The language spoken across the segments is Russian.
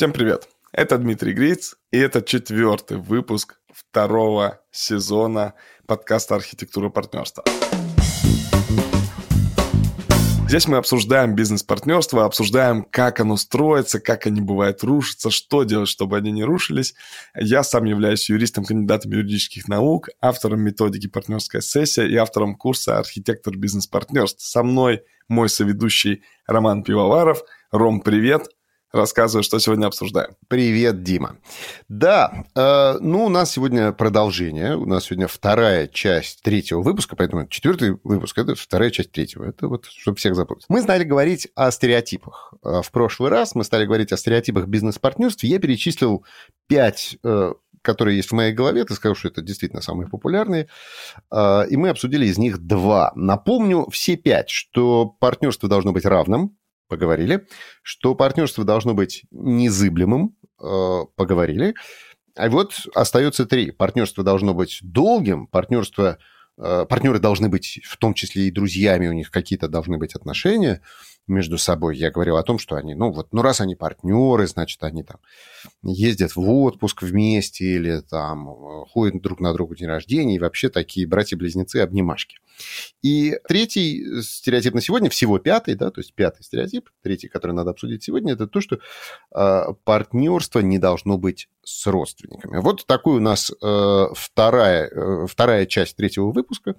Всем привет! Это Дмитрий Гриц, и это четвертый выпуск второго сезона подкаста «Архитектура партнерства». Здесь мы обсуждаем бизнес-партнерство, обсуждаем, как оно строится, как они бывают рушатся, что делать, чтобы они не рушились. Я сам являюсь юристом, кандидатом юридических наук, автором методики «Партнерская сессия» и автором курса «Архитектор бизнес-партнерств». Со мной мой соведущий Роман Пивоваров. Ром, привет! Рассказывай, что сегодня обсуждаем. Привет, Дима. Да, э, ну, у нас сегодня продолжение. У нас сегодня вторая часть третьего выпуска, поэтому четвертый выпуск – это вторая часть третьего. Это вот, чтобы всех запутать. Мы стали говорить о стереотипах. Э, в прошлый раз мы стали говорить о стереотипах бизнес-партнерства. Я перечислил пять э, которые есть в моей голове, ты сказал, что это действительно самые популярные, э, и мы обсудили из них два. Напомню все пять, что партнерство должно быть равным, поговорили, что партнерство должно быть незыблемым, э, поговорили. А вот остается три. Партнерство должно быть долгим, партнерство, э, партнеры должны быть в том числе и друзьями, у них какие-то должны быть отношения между собой. Я говорил о том, что они, ну вот, ну раз они партнеры, значит, они там ездят в отпуск вместе или там э, ходят друг на друга день рождения, и вообще такие братья-близнецы-обнимашки. И третий стереотип на сегодня, всего пятый, да, то есть пятый стереотип, третий, который надо обсудить сегодня, это то, что э, партнерство не должно быть с родственниками. Вот такой у нас э, вторая, э, вторая часть третьего выпуска,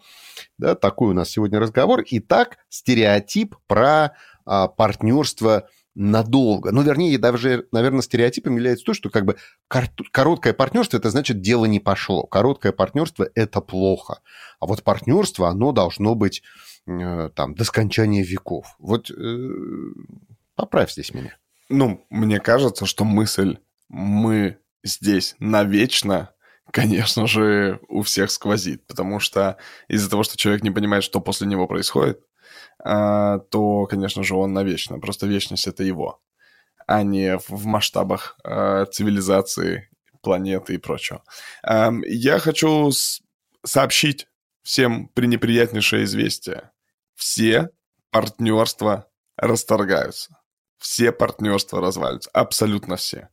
да, такой у нас сегодня разговор. Итак, стереотип про э, партнерство надолго. Ну, вернее, даже, наверное, стереотипом является то, что как бы короткое партнерство – это значит, дело не пошло. Короткое партнерство – это плохо. А вот партнерство, оно должно быть э, там до скончания веков. Вот э, поправь здесь меня. Ну, мне кажется, что мысль «мы здесь навечно» конечно же, у всех сквозит, потому что из-за того, что человек не понимает, что после него происходит, а, то, конечно же, он навечно. Просто вечность это его, а не в масштабах а, цивилизации, планеты и прочего. Я хочу сообщить всем пренеприятнейшее известие. Все партнерства расторгаются. Все партнерства развалятся. Абсолютно все.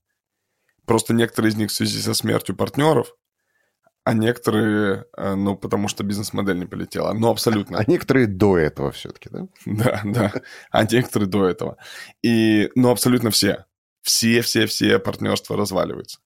Просто некоторые из них в связи со смертью партнеров а некоторые, э, ну, потому что бизнес-модель не полетела. Ну, абсолютно. А некоторые до этого все-таки, да? Да, да. А некоторые до этого. И, ну, абсолютно все. Все-все-все партнерства разваливаются.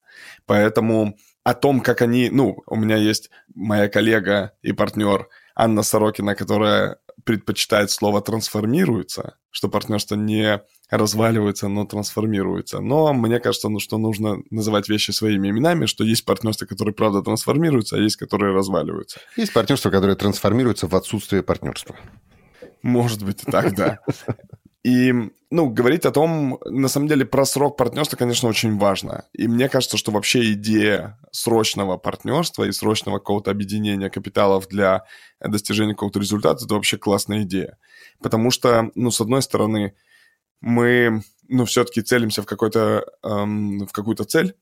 Поэтому о том, как они... Ну, у меня есть моя коллега и партнер Анна Сорокина, которая предпочитает слово «трансформируется», что партнерство не разваливается, но трансформируется. Но мне кажется, ну, что нужно называть вещи своими именами, что есть партнерства, которые, правда, трансформируются, а есть, которые разваливаются. Есть партнерства, которые трансформируются в отсутствие партнерства. Может быть и так, да. И, ну, говорить о том, на самом деле, про срок партнерства, конечно, очень важно. И мне кажется, что вообще идея срочного партнерства и срочного какого-то объединения капиталов для достижения какого-то результата – это вообще классная идея. Потому что, ну, с одной стороны, мы, ну, все-таки целимся в, какой-то, эм, в какую-то цель,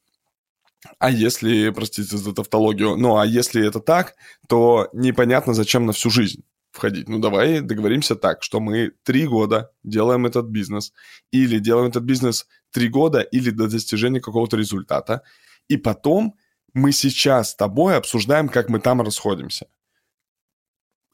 а если, простите за тавтологию, ну а если это так, то непонятно, зачем на всю жизнь входить. Ну, давай договоримся так, что мы три года делаем этот бизнес, или делаем этот бизнес три года, или до достижения какого-то результата, и потом мы сейчас с тобой обсуждаем, как мы там расходимся.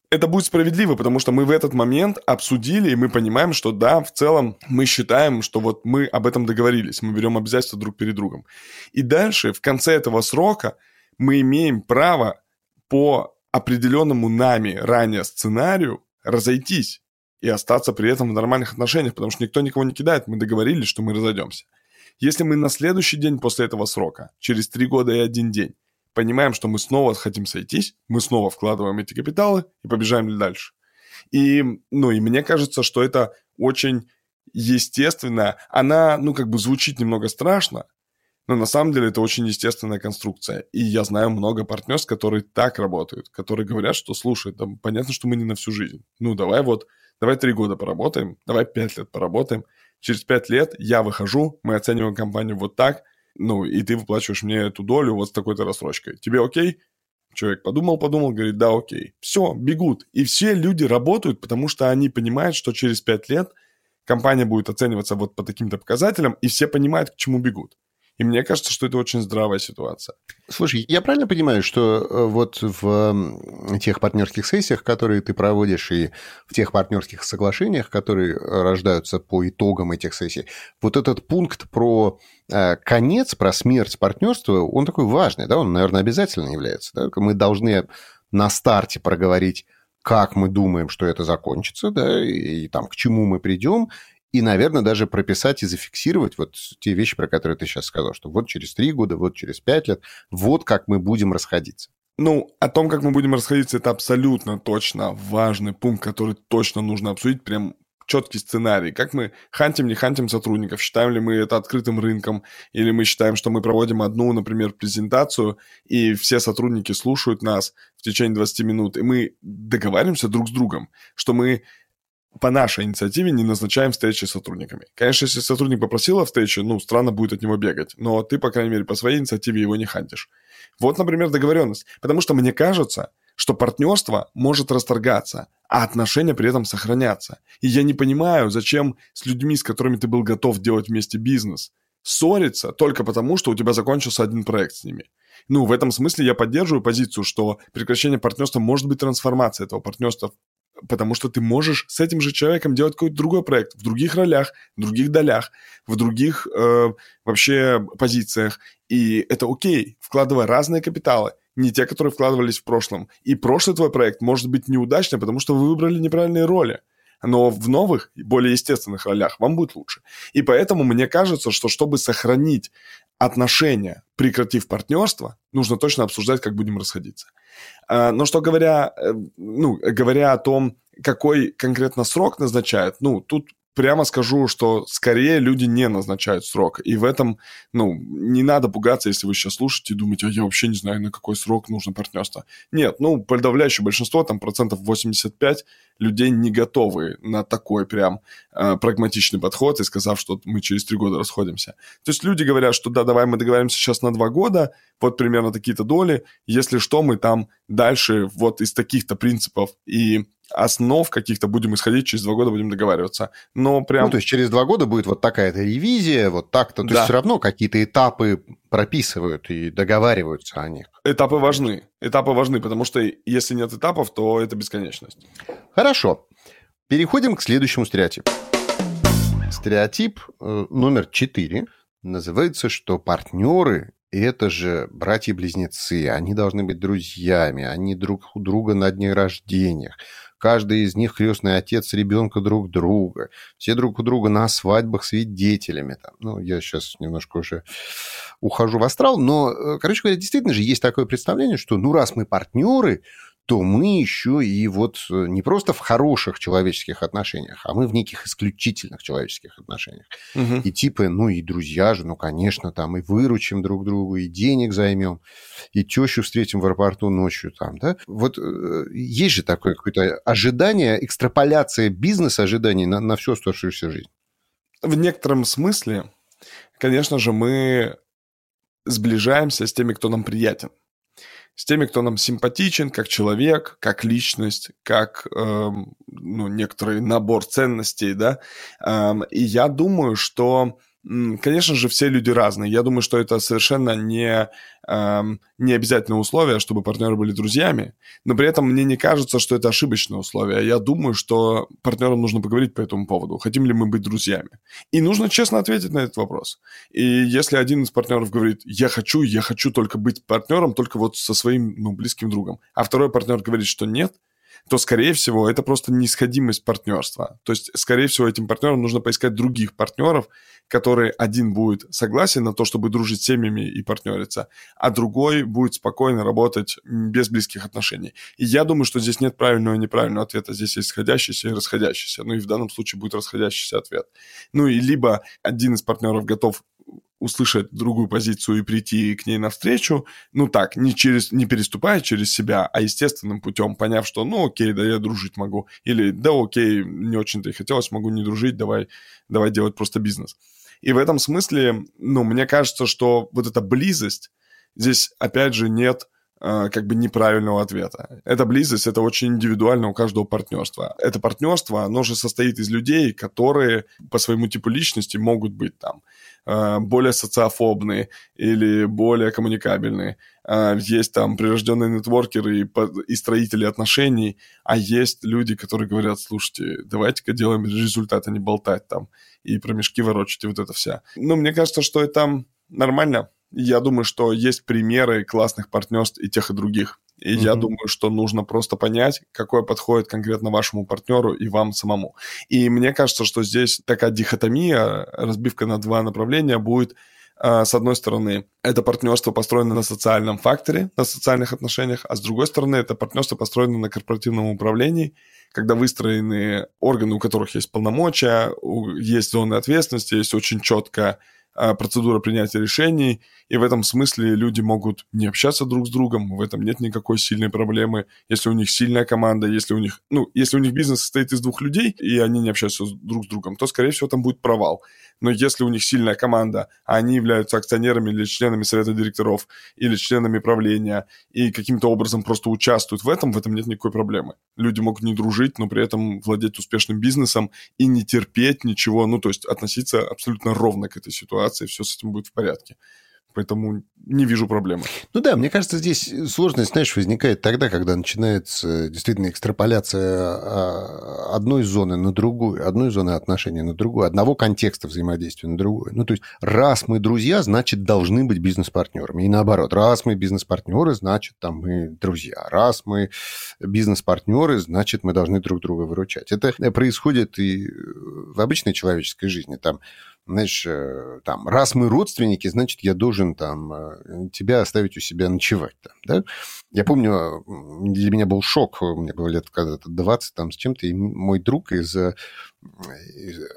Это будет справедливо, потому что мы в этот момент обсудили, и мы понимаем, что да, в целом мы считаем, что вот мы об этом договорились, мы берем обязательства друг перед другом. И дальше, в конце этого срока, мы имеем право по определенному нами ранее сценарию разойтись и остаться при этом в нормальных отношениях, потому что никто никого не кидает, мы договорились, что мы разойдемся. Если мы на следующий день после этого срока, через три года и один день, понимаем, что мы снова хотим сойтись, мы снова вкладываем эти капиталы и побежаем дальше. И, ну, и мне кажется, что это очень естественно. Она, ну, как бы звучит немного страшно, но на самом деле это очень естественная конструкция. И я знаю много партнерств, которые так работают, которые говорят, что, слушай, там понятно, что мы не на всю жизнь. Ну, давай вот, давай три года поработаем, давай пять лет поработаем. Через пять лет я выхожу, мы оцениваем компанию вот так, ну, и ты выплачиваешь мне эту долю вот с такой-то рассрочкой. Тебе окей? Человек подумал, подумал, говорит, да, окей. Все, бегут. И все люди работают, потому что они понимают, что через пять лет компания будет оцениваться вот по таким-то показателям, и все понимают, к чему бегут. И мне кажется, что это очень здравая ситуация. Слушай, я правильно понимаю, что э, вот в тех партнерских сессиях, которые ты проводишь, и в тех партнерских соглашениях, которые рождаются по итогам этих сессий, вот этот пункт про э, конец, про смерть партнерства, он такой важный, да, он, наверное, обязательно является. Да? Мы должны на старте проговорить как мы думаем, что это закончится, да, и, и там к чему мы придем, и, наверное, даже прописать и зафиксировать вот те вещи, про которые ты сейчас сказал, что вот через три года, вот через пять лет, вот как мы будем расходиться. Ну, о том, как мы будем расходиться, это абсолютно точно важный пункт, который точно нужно обсудить, прям четкий сценарий. Как мы хантим, не хантим сотрудников, считаем ли мы это открытым рынком, или мы считаем, что мы проводим одну, например, презентацию, и все сотрудники слушают нас в течение 20 минут, и мы договариваемся друг с другом, что мы по нашей инициативе не назначаем встречи с сотрудниками. Конечно, если сотрудник попросил о встрече, ну, странно будет от него бегать, но ты, по крайней мере, по своей инициативе его не хантишь. Вот, например, договоренность. Потому что мне кажется, что партнерство может расторгаться, а отношения при этом сохраняться. И я не понимаю, зачем с людьми, с которыми ты был готов делать вместе бизнес, ссориться только потому, что у тебя закончился один проект с ними. Ну, в этом смысле я поддерживаю позицию, что прекращение партнерства может быть трансформацией этого партнерства потому что ты можешь с этим же человеком делать какой-то другой проект в других ролях, в других долях, в других э, вообще позициях. И это окей, вкладывая разные капиталы, не те, которые вкладывались в прошлом. И прошлый твой проект может быть неудачным, потому что вы выбрали неправильные роли. Но в новых, более естественных ролях вам будет лучше. И поэтому мне кажется, что чтобы сохранить отношения, прекратив партнерство, нужно точно обсуждать, как будем расходиться. А, но что говоря, э, ну, говоря о том, какой конкретно срок назначают, ну, тут прямо скажу, что скорее люди не назначают срок. И в этом, ну, не надо пугаться, если вы сейчас слушаете и думаете, а я вообще не знаю, на какой срок нужно партнерство. Нет, ну, подавляющее большинство, там процентов 85 людей не готовы на такой прям э, прагматичный подход и сказав, что мы через три года расходимся. То есть люди говорят, что да, давай мы договоримся сейчас на два года, вот примерно такие-то доли, если что, мы там дальше вот из таких-то принципов и основ каких-то будем исходить, через два года будем договариваться. Но прям... Ну, то есть через два года будет вот такая-то ревизия, вот так-то. То да. есть все равно какие-то этапы прописывают и договариваются о них. Этапы важны. Этапы важны, потому что если нет этапов, то это бесконечность. Хорошо. Переходим к следующему стереотипу. Стереотип э, номер четыре называется, что партнеры это же братья-близнецы, они должны быть друзьями, они друг у друга на дне рождениях. Каждый из них крестный отец ребенка друг друга. Все друг у друга на свадьбах свидетелями. Там. Ну, я сейчас немножко уже ухожу в астрал, но, э, короче говоря, действительно же есть такое представление, что ну раз мы партнеры, то мы еще и вот э, не просто в хороших человеческих отношениях, а мы в неких исключительных человеческих отношениях. Угу. И типа, ну и друзья же, ну, конечно, там и выручим друг другу, и денег займем, и тещу встретим в аэропорту ночью там, да? Вот э, есть же такое какое-то ожидание, экстраполяция бизнес-ожиданий на, на всю оставшуюся жизнь. В некотором смысле, конечно же, мы сближаемся с теми, кто нам приятен с теми, кто нам симпатичен, как человек, как личность, как э, ну, некоторый набор ценностей, да. Э, и я думаю, что Конечно же, все люди разные. Я думаю, что это совершенно не, эм, не обязательное условие, чтобы партнеры были друзьями. Но при этом мне не кажется, что это ошибочное условие. Я думаю, что партнерам нужно поговорить по этому поводу. Хотим ли мы быть друзьями? И нужно честно ответить на этот вопрос. И если один из партнеров говорит, я хочу, я хочу только быть партнером, только вот со своим ну, близким другом, а второй партнер говорит, что нет, то, скорее всего, это просто несходимость партнерства. То есть, скорее всего, этим партнерам нужно поискать других партнеров, которые один будет согласен на то, чтобы дружить с семьями и партнериться, а другой будет спокойно работать без близких отношений. И я думаю, что здесь нет правильного и неправильного ответа. Здесь есть сходящийся и расходящийся. Ну и в данном случае будет расходящийся ответ. Ну и либо один из партнеров готов услышать другую позицию и прийти к ней навстречу, ну так, не, через, не переступая через себя, а естественным путем, поняв, что ну окей, да я дружить могу, или да окей, не очень-то и хотелось, могу не дружить, давай, давай делать просто бизнес. И в этом смысле, ну, мне кажется, что вот эта близость, здесь, опять же, нет как бы неправильного ответа. Эта близость, это очень индивидуально у каждого партнерства. Это партнерство, оно же состоит из людей, которые по своему типу личности могут быть там э, более социофобные или более коммуникабельные. Э, есть там прирожденные нетворкеры и, и строители отношений, а есть люди, которые говорят, слушайте, давайте-ка делаем результат, а не болтать там и про мешки ворочать и вот это вся. Ну, мне кажется, что это нормально я думаю, что есть примеры классных партнерств и тех, и других. И mm-hmm. я думаю, что нужно просто понять, какое подходит конкретно вашему партнеру и вам самому. И мне кажется, что здесь такая дихотомия, разбивка на два направления будет а, с одной стороны, это партнерство построено на социальном факторе, на социальных отношениях, а с другой стороны, это партнерство построено на корпоративном управлении, когда выстроены органы, у которых есть полномочия, есть зоны ответственности, есть очень четко процедура принятия решений, и в этом смысле люди могут не общаться друг с другом, в этом нет никакой сильной проблемы. Если у них сильная команда, если у них, ну, если у них бизнес состоит из двух людей, и они не общаются друг с другом, то, скорее всего, там будет провал. Но если у них сильная команда, а они являются акционерами или членами совета директоров, или членами правления, и каким-то образом просто участвуют в этом, в этом нет никакой проблемы. Люди могут не дружить, но при этом владеть успешным бизнесом и не терпеть ничего, ну, то есть относиться абсолютно ровно к этой ситуации, все с этим будет в порядке. Поэтому не вижу проблемы. Ну да, мне кажется, здесь сложность, знаешь, возникает тогда, когда начинается действительно экстраполяция а, одной зоны на другую, одной зоны отношений на другую, одного контекста взаимодействия на другую. Ну, то есть, раз мы друзья, значит, должны быть бизнес-партнерами. И наоборот, раз мы бизнес-партнеры, значит, там мы друзья. Раз мы бизнес-партнеры, значит, мы должны друг друга выручать. Это происходит и в обычной человеческой жизни. Там знаешь, э, там, раз мы родственники, значит, я должен там э, тебя оставить у себя ночевать там, да? Я помню, для меня был шок, мне было лет когда-то 20 там с чем-то, и мой друг э, из... А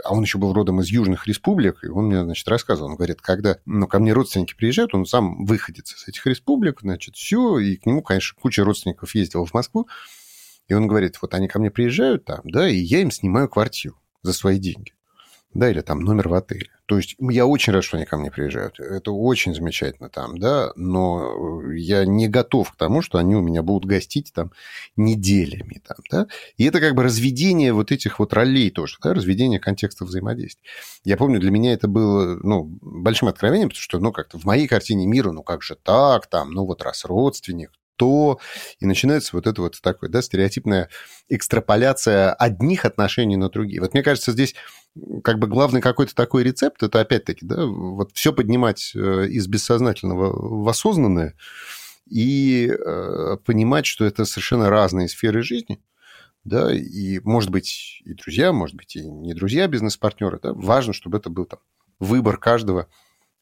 он еще был родом из южных республик, и он мне, значит, рассказывал, он говорит, когда, ну, ко мне родственники приезжают, он сам выходит из этих республик, значит, все, и к нему, конечно, куча родственников ездила в Москву, и он говорит, вот они ко мне приезжают там, да, и я им снимаю квартиру за свои деньги да, или там номер в отеле. То есть я очень рад, что они ко мне приезжают. Это очень замечательно там, да, но я не готов к тому, что они у меня будут гостить там неделями там, да. И это как бы разведение вот этих вот ролей тоже, да, разведение контекста взаимодействия. Я помню, для меня это было, ну, большим откровением, потому что, ну, как-то в моей картине мира, ну, как же так, там, ну, вот раз родственник, то, и начинается вот это вот такое, да, стереотипная экстраполяция одних отношений на другие. Вот мне кажется, здесь как бы главный какой-то такой рецепт, это опять-таки, да, вот все поднимать э, из бессознательного в осознанное и э, понимать, что это совершенно разные сферы жизни, да, и, может быть, и друзья, может быть, и не друзья, бизнес-партнеры, да, важно, чтобы это был там выбор каждого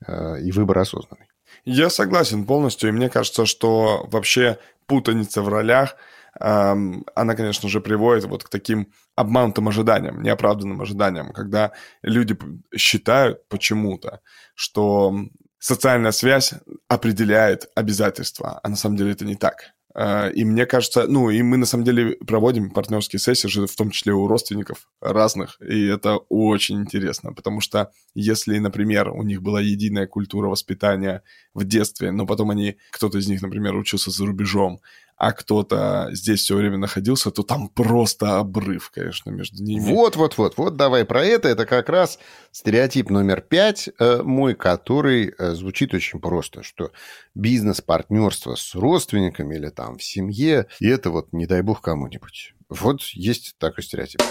э, и выбор осознанный. Я согласен полностью, и мне кажется, что вообще путаница в ролях, эм, она, конечно же, приводит вот к таким обманутым ожиданиям, неоправданным ожиданиям, когда люди считают почему-то, что социальная связь определяет обязательства, а на самом деле это не так. А, и мне кажется, ну, и мы на самом деле проводим партнерские сессии в том числе у родственников разных, и это очень интересно, потому что если, например, у них была единая культура воспитания в детстве, но потом они, кто-то из них, например, учился за рубежом, а кто-то здесь все время находился, то там просто обрыв, конечно, между ними. Вот-вот-вот, вот давай про это. Это как раз стереотип номер пять э, мой, который э, звучит очень просто, что бизнес-партнерство с родственниками или там в семье, и это вот не дай бог кому-нибудь. Вот есть такой стереотип.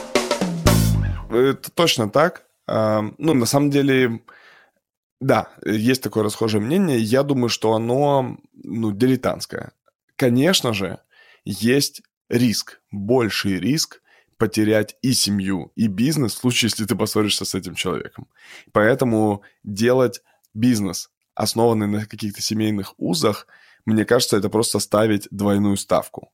Это точно так. Ну, на самом деле, да, есть такое расхожее мнение. Я думаю, что оно, ну, дилетантское конечно же, есть риск, больший риск потерять и семью, и бизнес в случае, если ты поссоришься с этим человеком. Поэтому делать бизнес, основанный на каких-то семейных узах, мне кажется, это просто ставить двойную ставку.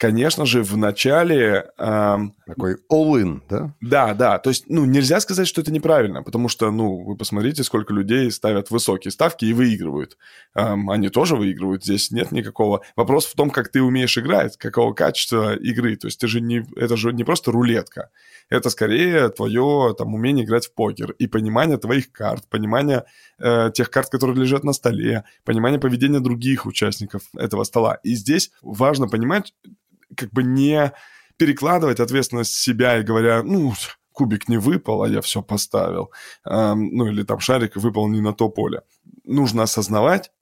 Конечно же, в начале... Такой all-in, да? Да, да. То есть, ну, нельзя сказать, что это неправильно, потому что, ну, вы посмотрите, сколько людей ставят высокие ставки и выигрывают. Они тоже выигрывают, здесь нет никакого... Вопрос в том, как ты умеешь играть, какого качества игры. То есть ты же не... Это же не просто рулетка. Это скорее твое там умение играть в покер и понимание твоих карт, понимание э, тех карт, которые лежат на столе, понимание поведения других участников этого стола. И здесь важно понимать, как бы не перекладывать ответственность себя и говоря, ну, кубик не выпал, а я все поставил, эм, ну или там шарик выпал не на то поле. Нужно осознавать,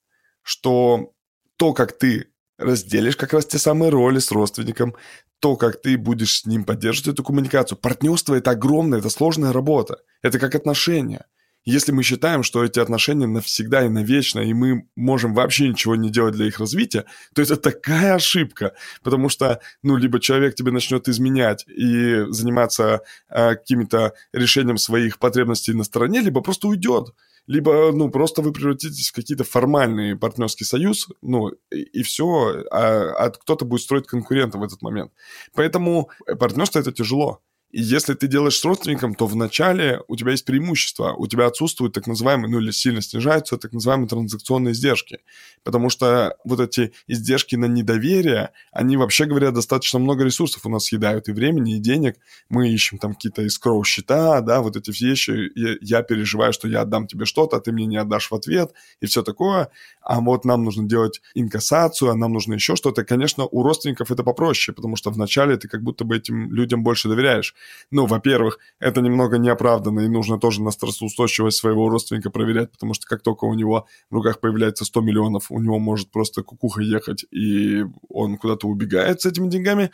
что то, как ты разделишь как раз те самые роли с родственником, то, как ты будешь с ним поддерживать эту коммуникацию. Партнерство – это огромная, это сложная работа. Это как отношения – если мы считаем, что эти отношения навсегда и навечно, и мы можем вообще ничего не делать для их развития, то это такая ошибка, потому что, ну, либо человек тебе начнет изменять и заниматься э, каким-то решением своих потребностей на стороне, либо просто уйдет либо, ну, просто вы превратитесь в какие-то формальный партнерский союз, ну, и, и все, а, а кто-то будет строить конкурента в этот момент. Поэтому партнерство это тяжело. И если ты делаешь с родственником, то вначале у тебя есть преимущество, у тебя отсутствуют так называемые, ну или сильно снижаются так называемые транзакционные издержки. Потому что вот эти издержки на недоверие, они вообще говоря достаточно много ресурсов у нас съедают и времени, и денег. Мы ищем там какие-то искроу счета, да, вот эти вещи. Я, я переживаю, что я отдам тебе что-то, а ты мне не отдашь в ответ и все такое. А вот нам нужно делать инкассацию, а нам нужно еще что-то. Конечно, у родственников это попроще, потому что вначале ты как будто бы этим людям больше доверяешь. Ну, во-первых, это немного неоправданно, и нужно тоже на стрессоустойчивость своего родственника проверять, потому что как только у него в руках появляется 100 миллионов, у него может просто кукуха ехать, и он куда-то убегает с этими деньгами.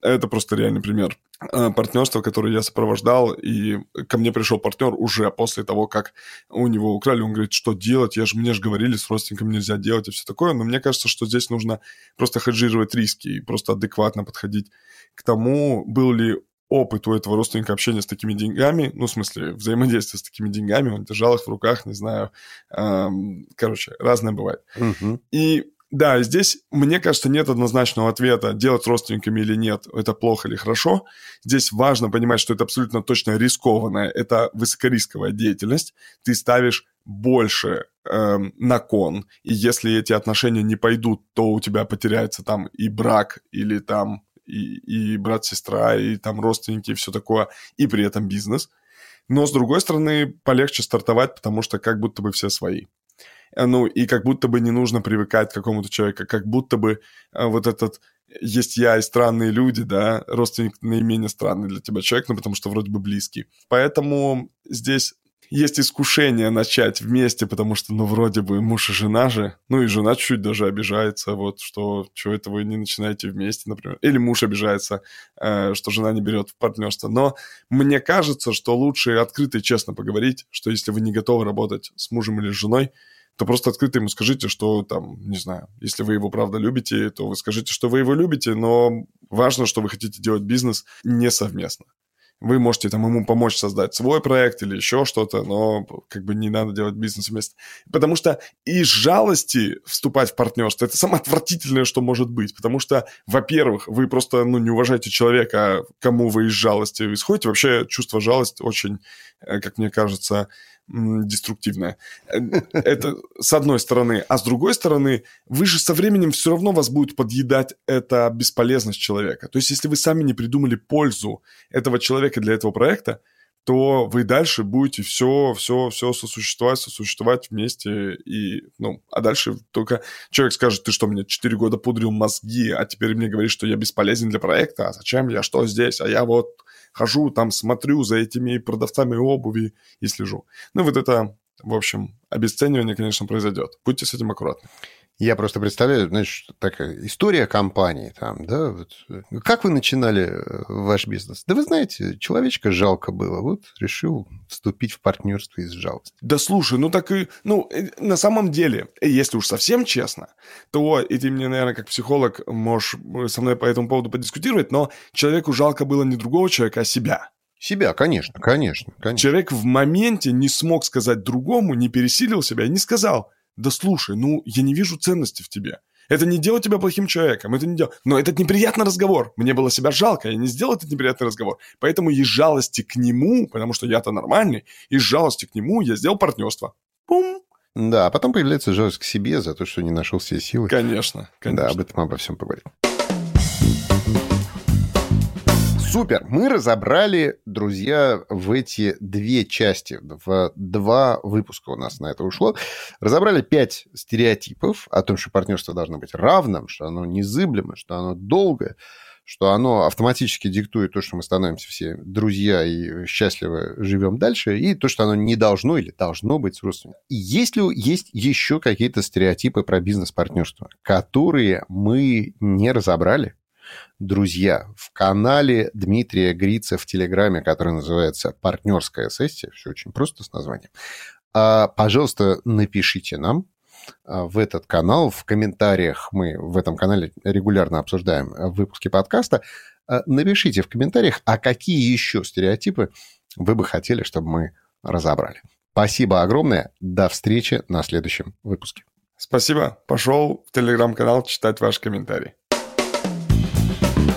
Это просто реальный пример. Э, партнерства, которое я сопровождал, и ко мне пришел партнер уже после того, как у него украли, он говорит, что делать, я же, мне же говорили, с родственниками нельзя делать и все такое, но мне кажется, что здесь нужно просто хеджировать риски и просто адекватно подходить к тому, был ли опыт у этого родственника общения с такими деньгами, ну, в смысле, взаимодействия с такими деньгами, он держал их в руках, не знаю, эм, короче, разное бывает. Угу. И да, здесь, мне кажется, нет однозначного ответа, делать с родственниками или нет, это плохо или хорошо. Здесь важно понимать, что это абсолютно точно рискованная, это высокорисковая деятельность. Ты ставишь больше эм, на кон, и если эти отношения не пойдут, то у тебя потеряется там и брак, или там и, и брат-сестра, и там родственники, и все такое, и при этом бизнес. Но, с другой стороны, полегче стартовать, потому что как будто бы все свои. Э, ну, и как будто бы не нужно привыкать к какому-то человеку, как будто бы э, вот этот есть я и странные люди, да, родственник наименее странный для тебя человек, ну, потому что вроде бы близкий. Поэтому здесь есть искушение начать вместе, потому что, ну, вроде бы муж и жена же, ну, и жена чуть даже обижается, вот, что, что это вы не начинаете вместе, например. Или муж обижается, э, что жена не берет в партнерство. Но мне кажется, что лучше открыто и честно поговорить, что если вы не готовы работать с мужем или с женой, то просто открыто ему скажите, что там, не знаю, если вы его правда любите, то вы скажите, что вы его любите, но важно, что вы хотите делать бизнес не совместно вы можете там ему помочь создать свой проект или еще что-то, но как бы не надо делать бизнес вместе. Потому что из жалости вступать в партнерство, это самое отвратительное, что может быть. Потому что, во-первых, вы просто ну, не уважаете человека, кому вы из жалости исходите. Вообще чувство жалости очень, э, как мне кажется, деструктивное. Э, это с одной стороны. А с другой стороны, вы же со временем все равно вас будет подъедать эта бесполезность человека. То есть, если вы сами не придумали пользу этого человека для этого проекта, то вы дальше будете все, все, все сосуществовать, сосуществовать вместе. И, ну, а дальше только человек скажет, ты что, мне 4 года пудрил мозги, а теперь мне говоришь, что я бесполезен для проекта, а зачем я, что здесь, а я вот хожу, там смотрю за этими продавцами обуви и слежу. Ну, вот это, в общем, обесценивание, конечно, произойдет. Будьте с этим аккуратны. Я просто представляю, знаешь, такая история компании там, да, вот. как вы начинали э, ваш бизнес? Да вы знаете, человечка жалко было, вот решил вступить в партнерство из жалости. Да слушай, ну так и, ну, э, на самом деле, если уж совсем честно, то, и ты мне, наверное, как психолог можешь со мной по этому поводу подискутировать, но человеку жалко было не другого человека, а себя. Себя, конечно, конечно, конечно. Человек в моменте не смог сказать другому, не пересилил себя и не сказал – да слушай, ну, я не вижу ценности в тебе. Это не делает тебя плохим человеком, это не делает... Но этот неприятный разговор. Мне было себя жалко, я не сделал этот неприятный разговор. Поэтому из жалости к нему, потому что я-то нормальный, из жалости к нему я сделал партнерство. Пум! Да, а потом появляется жалость к себе за то, что не нашел все силы. Конечно, конечно. Да, об этом обо всем поговорим. Супер! Мы разобрали, друзья, в эти две части, в два выпуска у нас на это ушло. Разобрали пять стереотипов о том, что партнерство должно быть равным, что оно незыблемо, что оно долгое, что оно автоматически диктует то, что мы становимся все друзья и счастливо живем дальше, и то, что оно не должно или должно быть с родственниками. Есть ли есть еще какие-то стереотипы про бизнес-партнерство, которые мы не разобрали? Друзья, в канале Дмитрия Грица в Телеграме, который называется «Партнерская сессия», все очень просто с названием, а, пожалуйста, напишите нам а, в этот канал, в комментариях, мы в этом канале регулярно обсуждаем выпуски подкаста, а, напишите в комментариях, а какие еще стереотипы вы бы хотели, чтобы мы разобрали. Спасибо огромное. До встречи на следующем выпуске. Спасибо. Пошел в телеграм-канал читать ваши комментарии. Thank you.